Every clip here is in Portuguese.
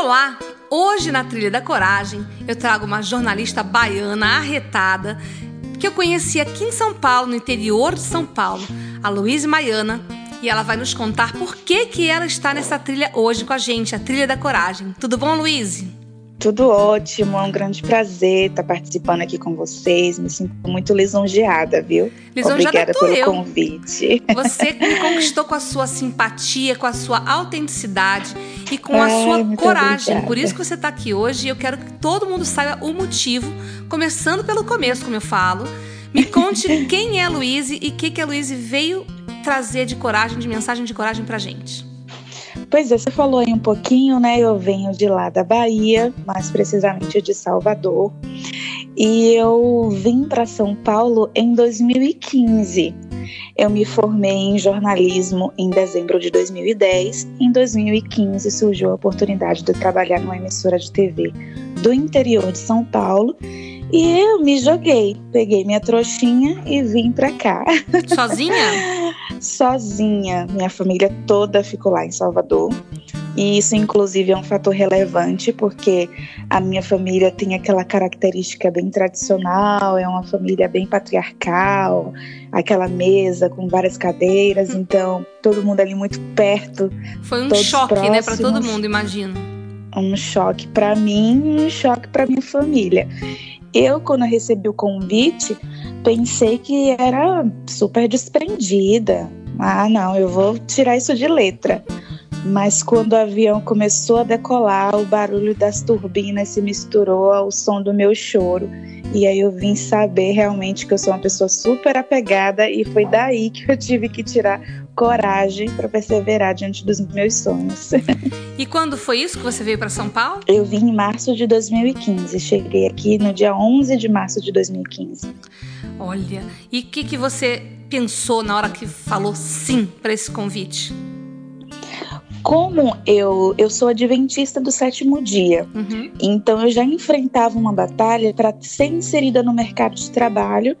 Olá! Hoje na Trilha da Coragem eu trago uma jornalista baiana arretada que eu conheci aqui em São Paulo, no interior de São Paulo, a Luísa Maiana, e ela vai nos contar por que, que ela está nessa trilha hoje com a gente, a Trilha da Coragem. Tudo bom, Luísa? Tudo ótimo, é um grande prazer estar participando aqui com vocês. Me sinto muito lisonjeada, viu? Lisonjeada Obrigada pelo eu. convite. Você me conquistou com a sua simpatia, com a sua autenticidade e com a sua muito coragem. obrigada. Por isso que você está aqui hoje e eu quero que todo mundo saiba o motivo, começando pelo começo, como eu falo. Me conte quem é a Luíse e o que, que a Luíse veio trazer de coragem, de mensagem de coragem pra gente. Pois é, você falou aí um pouquinho, né? Eu venho de lá da Bahia, mais precisamente de Salvador. E eu vim para São Paulo em 2015. Eu me formei em jornalismo em dezembro de 2010. Em 2015 surgiu a oportunidade de trabalhar numa emissora de TV do interior de São Paulo. E eu me joguei, peguei minha trouxinha e vim para cá. Sozinha? sozinha. Minha família toda ficou lá em Salvador. E isso, inclusive, é um fator relevante, porque a minha família tem aquela característica bem tradicional, é uma família bem patriarcal, aquela mesa com várias cadeiras, então todo mundo ali muito perto. Foi um choque, né, pra todo próximos. mundo, imagino. Um choque para mim, um choque para minha família. Eu, quando eu recebi o convite, pensei que era super desprendida. Ah, não, eu vou tirar isso de letra. Mas quando o avião começou a decolar, o barulho das turbinas se misturou ao som do meu choro. E aí eu vim saber realmente que eu sou uma pessoa super apegada e foi daí que eu tive que tirar coragem para perseverar diante dos meus sonhos. E quando foi isso que você veio pra São Paulo? Eu vim em março de 2015, cheguei aqui no dia 11 de março de 2015. Olha, e o que, que você pensou na hora que falou sim pra esse convite? Como eu, eu sou adventista do sétimo dia, Uhum. então eu já enfrentava uma batalha para ser inserida no mercado de trabalho,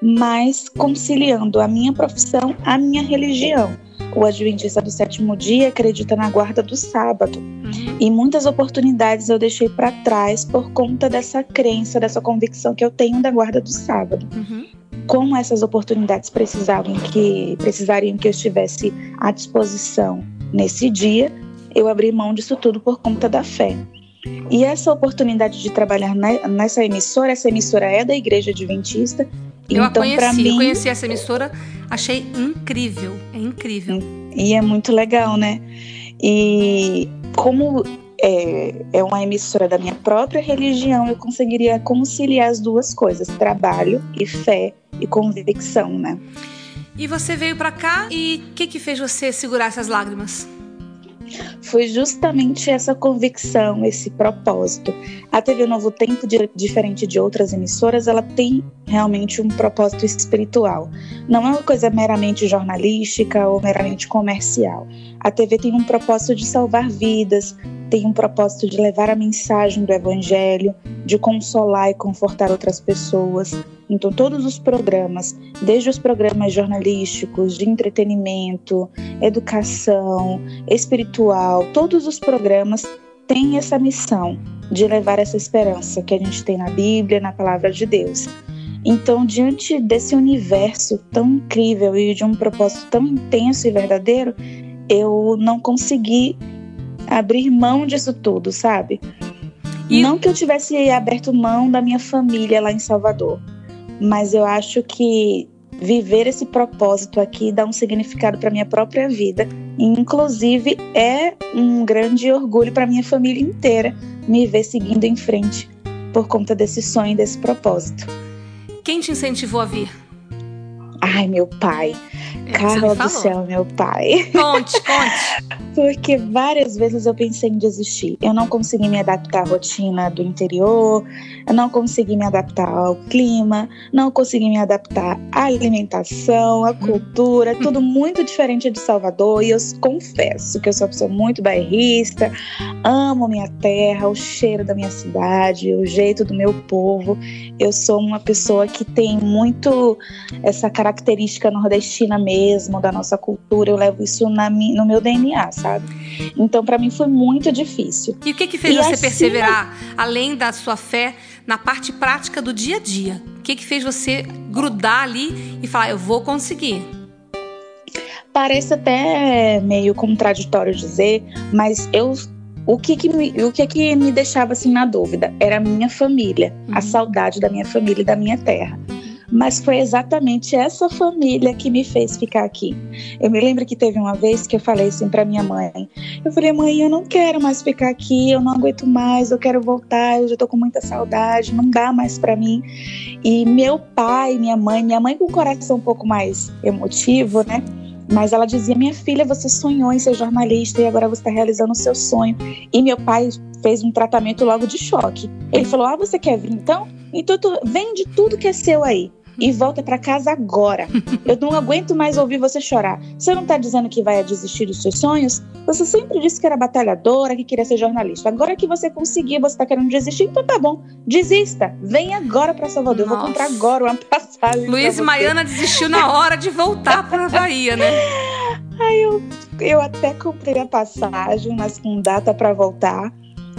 mas conciliando a minha profissão à minha religião. O adventista do sétimo dia acredita na guarda do sábado. Uhum. E muitas oportunidades eu deixei para trás por conta dessa crença, dessa convicção que eu tenho da guarda do sábado. Uhum. Como essas oportunidades precisavam que precisariam que eu estivesse à disposição nesse dia, eu abri mão disso tudo por conta da fé. E essa oportunidade de trabalhar ne- nessa emissora, essa emissora é da Igreja Adventista. Eu então, para conheci, eu mim, conheci essa emissora, achei incrível, é incrível. E é muito legal, né? E como é, é uma emissora da minha própria religião, eu conseguiria conciliar as duas coisas, trabalho e fé e convicção, né? E você veio pra cá e o que que fez você segurar essas lágrimas? Foi justamente essa convicção, esse propósito. A TV Novo Tempo, diferente de outras emissoras, ela tem realmente um propósito espiritual. Não é uma coisa meramente jornalística ou meramente comercial. A TV tem um propósito de salvar vidas, tem um propósito de levar a mensagem do Evangelho, de consolar e confortar outras pessoas. Então, todos os programas, desde os programas jornalísticos, de entretenimento, educação, espiritual, todos os programas têm essa missão de levar essa esperança que a gente tem na Bíblia, na palavra de Deus. Então, diante desse universo tão incrível e de um propósito tão intenso e verdadeiro, eu não consegui abrir mão disso tudo, sabe? E- Não que eu tivesse aberto mão da minha família lá em Salvador, mas eu acho que viver esse propósito aqui dá um significado para minha própria vida. Inclusive, é um grande orgulho para minha família inteira me ver seguindo em frente por conta desse sonho, desse propósito. Quem te incentivou a vir? Ai, meu pai. É, Carla do céu, meu pai. Conte, conte. Porque várias vezes eu pensei em desistir. Eu não consegui me adaptar à rotina do interior, eu não consegui me adaptar ao clima, não consegui me adaptar à alimentação, à cultura, tudo muito diferente de Salvador. E eu confesso que eu sou uma pessoa muito bairrista, amo minha terra, o cheiro da minha cidade, o jeito do meu povo. Eu sou uma pessoa que tem muito essa característica nordestina mesmo, da nossa cultura. Eu levo isso na, no meu DNA, sabe? Então, para mim foi muito difícil. E o que que fez e você assim, perseverar, além da sua fé, na parte prática do dia a dia? O que que fez você grudar ali e falar, eu vou conseguir? Parece até meio contraditório dizer, mas eu o que que me, o que que me deixava assim na dúvida era a minha família, uhum. a saudade da minha família e da minha terra mas foi exatamente essa família que me fez ficar aqui. Eu me lembro que teve uma vez que eu falei assim para minha mãe. Eu falei: "Mãe, eu não quero mais ficar aqui, eu não aguento mais, eu quero voltar, eu já tô com muita saudade, não dá mais para mim". E meu pai, minha mãe, minha mãe com o coração um pouco mais emotivo, né? Mas ela dizia: Minha filha, você sonhou em ser jornalista e agora você está realizando o seu sonho. E meu pai fez um tratamento logo de choque. Ele falou: Ah, você quer vir então? Então tu, vende tudo que é seu aí e volta para casa agora. Eu não aguento mais ouvir você chorar. Você não tá dizendo que vai desistir dos seus sonhos? Você sempre disse que era batalhadora, que queria ser jornalista. Agora que você conseguiu, você tá querendo desistir, então tá bom. Desista. Vem agora para Salvador. Nossa. Eu vou comprar agora uma passagem. Luiz e Maiana desistiu na hora de voltar para Bahia, né? Aí eu, eu até comprei a passagem, mas com data para voltar.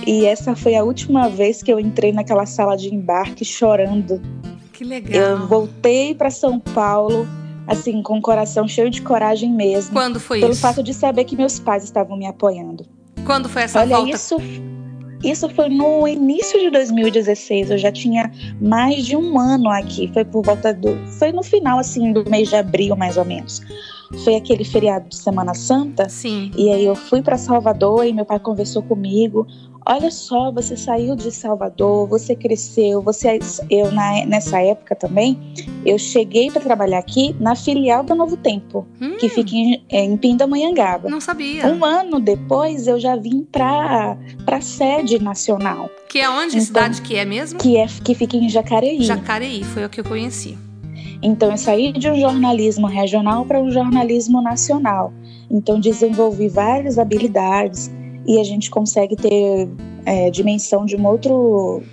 E essa foi a última vez que eu entrei naquela sala de embarque chorando que legal. Eu voltei para São Paulo, assim, com o coração cheio de coragem mesmo. Quando foi pelo isso? Pelo fato de saber que meus pais estavam me apoiando. Quando foi essa Olha, volta? Isso, isso foi no início de 2016. Eu já tinha mais de um ano aqui. Foi por volta do. Foi no final, assim, do mês de abril, mais ou menos foi aquele feriado de Semana Santa. Sim. E aí eu fui para Salvador e meu pai conversou comigo. Olha só, você saiu de Salvador, você cresceu, você eu na, nessa época também, eu cheguei para trabalhar aqui na filial do Novo Tempo, hum. que fica em, é, em Pindamonhangaba. Não sabia. Um ano depois eu já vim para para sede nacional. Que é onde então, cidade que é mesmo? Que é que fica em Jacareí. Jacareí, foi o que eu conheci. Então eu saí de um jornalismo regional para um jornalismo nacional. Então desenvolvi várias habilidades e a gente consegue ter é, dimensão de um outro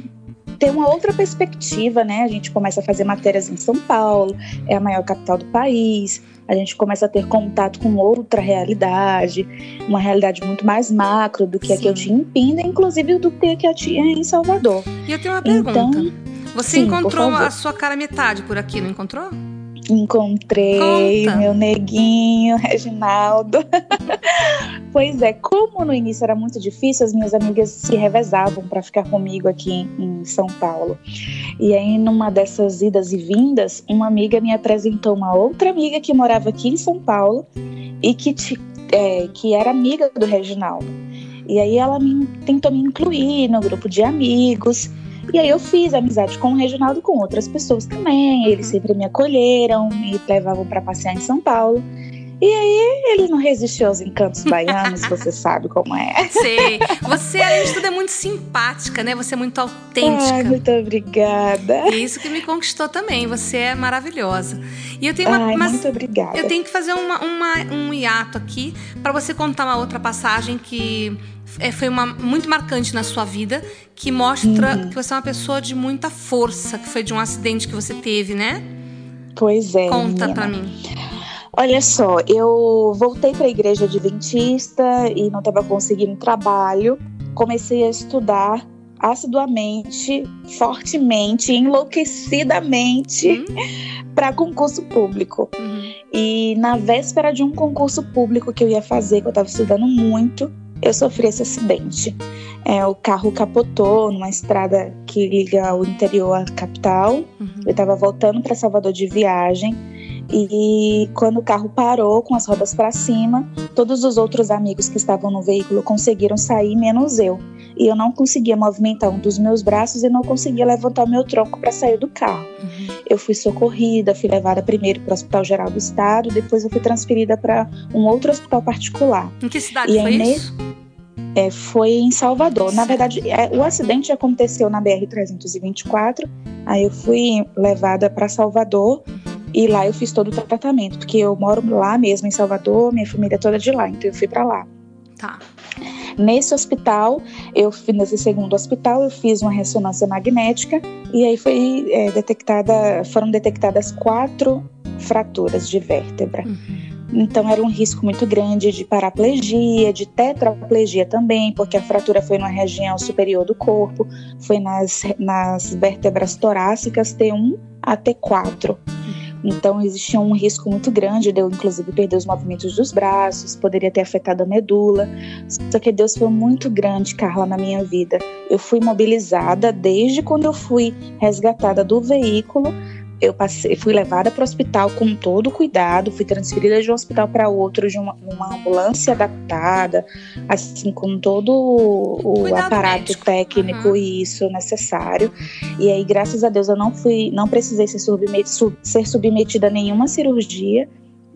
ter uma outra perspectiva, né? A gente começa a fazer matérias em São Paulo, é a maior capital do país. A gente começa a ter contato com outra realidade, uma realidade muito mais macro do que Sim. a que eu tinha em Pinda, inclusive do que a que eu tinha em Salvador. E eu tenho uma pergunta. Então, Você sim, encontrou a sua cara metade por aqui, não encontrou? Encontrei Conta. meu neguinho, Reginaldo. pois é, como no início era muito difícil, as minhas amigas se revezavam para ficar comigo aqui em São Paulo. E aí, numa dessas idas e vindas, uma amiga me apresentou uma outra amiga que morava aqui em São Paulo e que, te, é, que era amiga do Reginaldo. E aí ela me, tentou me incluir no grupo de amigos. E aí eu fiz amizade com o Reginaldo com outras pessoas também. Eles uhum. sempre me acolheram, me levavam para passear em São Paulo. E aí ele não resistiu aos encantos baianos, você sabe como é. Sei. Você, além de tudo, é muito simpática, né? Você é muito autêntica. Ai, muito obrigada. E isso que me conquistou também. Você é maravilhosa. E eu tenho uma. Ai, mas muito obrigada. Eu tenho que fazer uma, uma um hiato aqui para você contar uma outra passagem que é, foi uma, muito marcante na sua vida, que mostra uhum. que você é uma pessoa de muita força, que foi de um acidente que você teve, né? Pois é. Conta para mim. Olha só, eu voltei para a igreja adventista e não estava conseguindo trabalho. Comecei a estudar assiduamente, fortemente, enlouquecidamente uhum. para concurso público. Uhum. E na véspera de um concurso público que eu ia fazer, que eu estava estudando muito, eu sofri esse acidente. É, o carro capotou numa estrada que liga o interior à capital. Uhum. Eu estava voltando para Salvador de viagem. E quando o carro parou com as rodas para cima, todos os outros amigos que estavam no veículo conseguiram sair, menos eu. e eu não conseguia movimentar um dos meus braços e não conseguia levantar o meu tronco para sair do carro. Uhum. Eu fui socorrida, fui levada primeiro para o Hospital Geral do Estado, depois eu fui transferida para um outro hospital particular. Em que cidade e foi isso? É, foi em Salvador. Na verdade, é, o acidente aconteceu na BR-324. Aí eu fui levada para Salvador e lá eu fiz todo o tratamento, porque eu moro lá mesmo em Salvador, minha família é toda de lá, então eu fui para lá. Tá. Nesse hospital, eu nesse segundo hospital, eu fiz uma ressonância magnética e aí foi é, detectada, foram detectadas quatro fraturas de vértebra. Uhum. Então era um risco muito grande de paraplegia, de tetraplegia também, porque a fratura foi na região superior do corpo, foi nas, nas vértebras torácicas T1 a T4. Então existia um risco muito grande de eu, inclusive, perder os movimentos dos braços, poderia ter afetado a medula. Só que Deus foi muito grande, Carla, na minha vida. Eu fui mobilizada desde quando eu fui resgatada do veículo eu passei, fui levada para o hospital com todo cuidado, fui transferida de um hospital para outro de uma, uma, ambulância adaptada, assim com todo o cuidado aparato médico. técnico uhum. e isso necessário. E aí, graças a Deus, eu não fui, não precisei ser, submet, ser submetida a nenhuma cirurgia.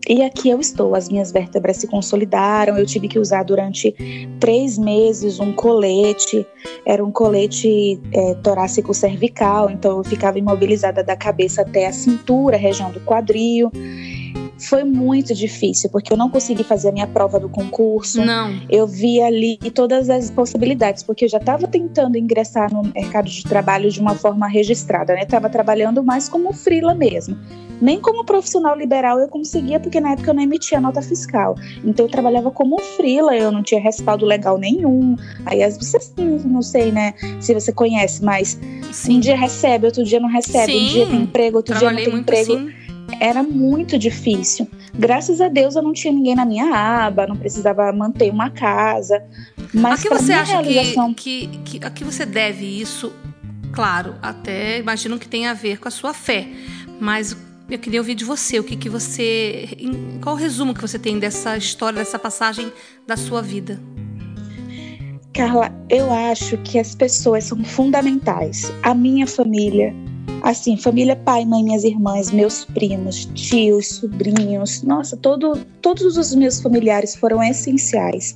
E aqui eu estou, as minhas vértebras se consolidaram. Eu tive que usar durante três meses um colete, era um colete é, torácico cervical, então eu ficava imobilizada da cabeça até a cintura, região do quadril. Foi muito difícil, porque eu não consegui fazer a minha prova do concurso. Não. Eu vi ali todas as possibilidades, porque eu já estava tentando ingressar no mercado de trabalho de uma forma registrada, né? Estava trabalhando mais como frila mesmo. Nem como profissional liberal eu conseguia, porque na época eu não emitia nota fiscal. Então eu trabalhava como frila, eu não tinha respaldo legal nenhum. Aí as vocês não sei, né, se você conhece, mas Sim. um dia recebe, outro dia não recebe, Sim. um dia tem emprego, outro Trabalhei dia não tem emprego. Assim era muito difícil. Graças a Deus eu não tinha ninguém na minha aba, não precisava manter uma casa. Mas a que você acha realização... que, que, que a que você deve isso? Claro, até imagino que tenha a ver com a sua fé, mas eu queria ouvir de você o que, que você, qual o resumo que você tem dessa história, dessa passagem da sua vida? Carla, eu acho que as pessoas são fundamentais. A minha família, Assim, família, pai, mãe, minhas irmãs, meus primos, tios, sobrinhos, nossa, todo, todos os meus familiares foram essenciais.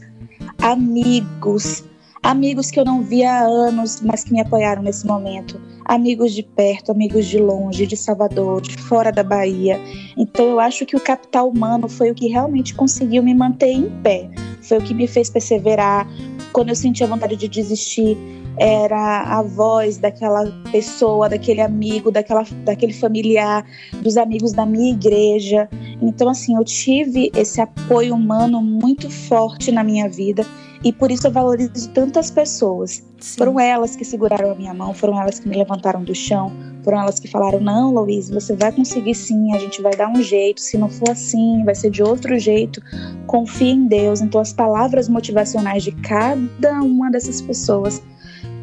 Amigos, amigos que eu não via há anos, mas que me apoiaram nesse momento. Amigos de perto, amigos de longe, de Salvador, de fora da Bahia. Então eu acho que o capital humano foi o que realmente conseguiu me manter em pé. Foi o que me fez perseverar. Quando eu sentia vontade de desistir, era a voz daquela pessoa, daquele amigo, daquela, daquele familiar, dos amigos da minha igreja. Então, assim, eu tive esse apoio humano muito forte na minha vida e por isso eu valorizo tantas pessoas. Sim. Foram elas que seguraram a minha mão, foram elas que me levantaram do chão, foram elas que falaram: não, Luiz, você vai conseguir sim, a gente vai dar um jeito. Se não for assim, vai ser de outro jeito. Confie em Deus. Então, as palavras motivacionais de cada uma dessas pessoas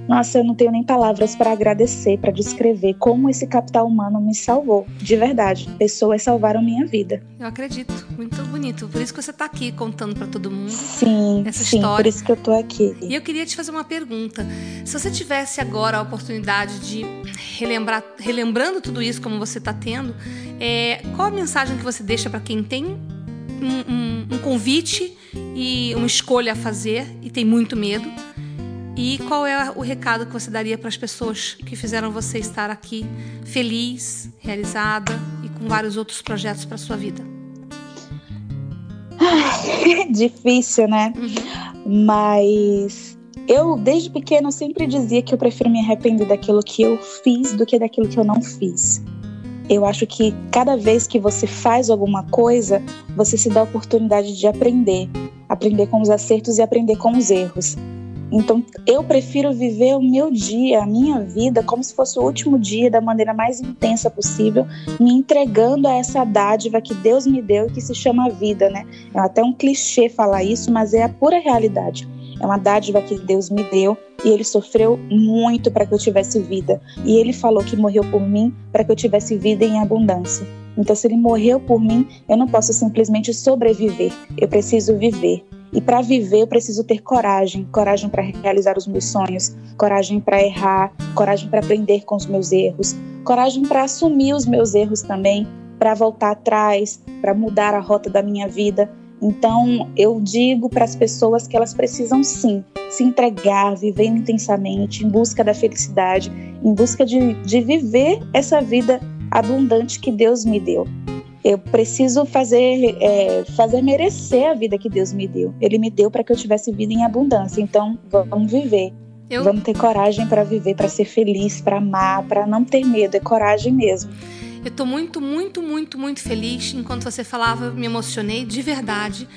nossa, eu não tenho nem palavras para agradecer, para descrever como esse capital humano me salvou. De verdade, pessoas salvaram minha vida. Eu acredito, muito bonito. Por isso que você está aqui contando para todo mundo sim, essa sim, história. Por isso que eu estou aqui. E eu queria te fazer uma pergunta. Se você tivesse agora a oportunidade de relembrar, relembrando tudo isso como você está tendo, é, qual a mensagem que você deixa para quem tem um, um, um convite e uma escolha a fazer e tem muito medo? E qual é o recado que você daria para as pessoas que fizeram você estar aqui feliz, realizada e com vários outros projetos para sua vida? Difícil, né? Uhum. Mas eu, desde pequena, sempre dizia que eu prefiro me arrepender daquilo que eu fiz do que daquilo que eu não fiz. Eu acho que cada vez que você faz alguma coisa, você se dá a oportunidade de aprender. Aprender com os acertos e aprender com os erros. Então, eu prefiro viver o meu dia, a minha vida, como se fosse o último dia, da maneira mais intensa possível, me entregando a essa dádiva que Deus me deu e que se chama vida, né? É até um clichê falar isso, mas é a pura realidade. É uma dádiva que Deus me deu e ele sofreu muito para que eu tivesse vida. E ele falou que morreu por mim para que eu tivesse vida em abundância. Então, se ele morreu por mim, eu não posso simplesmente sobreviver, eu preciso viver. E para viver, eu preciso ter coragem. Coragem para realizar os meus sonhos, coragem para errar, coragem para aprender com os meus erros, coragem para assumir os meus erros também, para voltar atrás, para mudar a rota da minha vida. Então, eu digo para as pessoas que elas precisam sim se entregar, viver intensamente, em busca da felicidade, em busca de, de viver essa vida abundante que Deus me deu. Eu preciso fazer, é, fazer merecer a vida que Deus me deu. Ele me deu para que eu tivesse vida em abundância. Então, vamos viver. Eu... Vamos ter coragem para viver, para ser feliz, para amar, para não ter medo. É coragem mesmo. Eu estou muito, muito, muito, muito feliz. Enquanto você falava, me emocionei de verdade.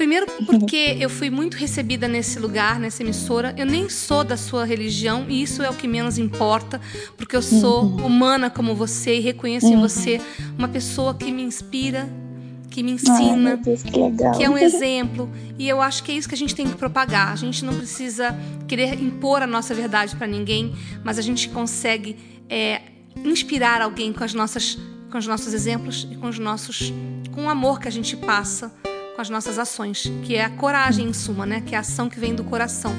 Primeiro porque eu fui muito recebida nesse lugar, nessa emissora. Eu nem sou da sua religião e isso é o que menos importa, porque eu sou uhum. humana como você e reconheço uhum. em você uma pessoa que me inspira, que me ensina, Deus, que, que, é um exemplo. E eu acho que é isso que a gente tem que propagar. A gente não precisa querer impor a nossa verdade para ninguém, mas a gente consegue é, inspirar alguém com as nossas, com os nossos exemplos e com os nossos, com o amor que a gente passa com as nossas ações, que é a coragem em suma, né? Que é a ação que vem do coração.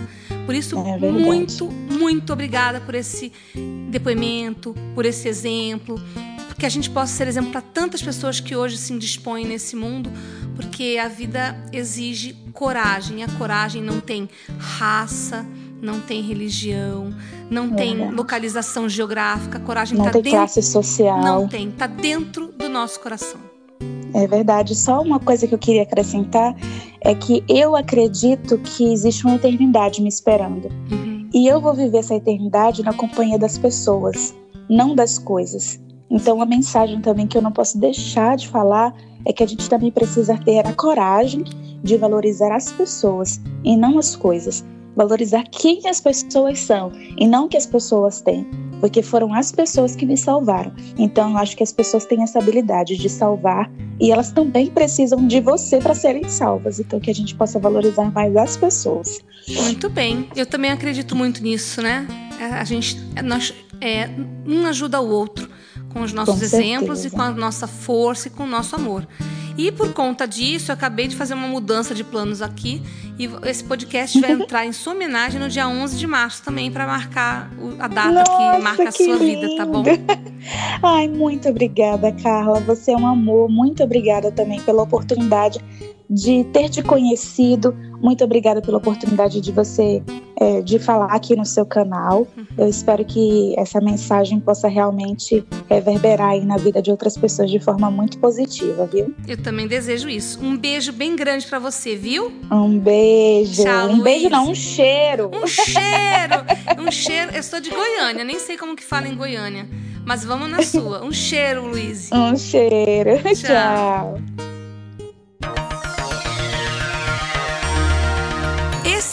Por isso, é muito, muito obrigada por esse depoimento, por esse exemplo, que a gente possa ser exemplo para tantas pessoas que hoje se indispõem nesse mundo, porque a vida exige coragem. A coragem não tem raça, não tem religião, não é tem localização geográfica. A coragem está dentro. classe social. Não tem, está dentro do nosso coração. É verdade. Só uma coisa que eu queria acrescentar é que eu acredito que existe uma eternidade me esperando. Uhum. E eu vou viver essa eternidade na companhia das pessoas, não das coisas. Então, a mensagem também que eu não posso deixar de falar é que a gente também precisa ter a coragem de valorizar as pessoas e não as coisas. Valorizar quem as pessoas são e não o que as pessoas têm porque foram as pessoas que me salvaram. Então, eu acho que as pessoas têm essa habilidade de salvar e elas também precisam de você para serem salvas. Então, que a gente possa valorizar mais as pessoas. Muito bem. Eu também acredito muito nisso, né? É, a gente, nós, é, um ajuda o outro com os nossos com exemplos e com a nossa força e com o nosso amor. E por conta disso, eu acabei de fazer uma mudança de planos aqui e esse podcast vai entrar em sua homenagem no dia 11 de março também para marcar a data Nossa, que marca a sua lindo. vida, tá bom? Ai, muito obrigada, Carla. Você é um amor. Muito obrigada também pela oportunidade de ter te conhecido. Muito obrigada pela oportunidade de você é, de falar aqui no seu canal. Eu espero que essa mensagem possa realmente reverberar aí na vida de outras pessoas de forma muito positiva, viu? Eu também desejo isso. Um beijo bem grande para você, viu? Um beijo. Tchau, um Luiz. beijo não, um cheiro. Um cheiro. um cheiro. Eu sou de Goiânia, nem sei como que fala em Goiânia. Mas vamos na sua. Um cheiro, Luiz. Um cheiro. Tchau. Tchau.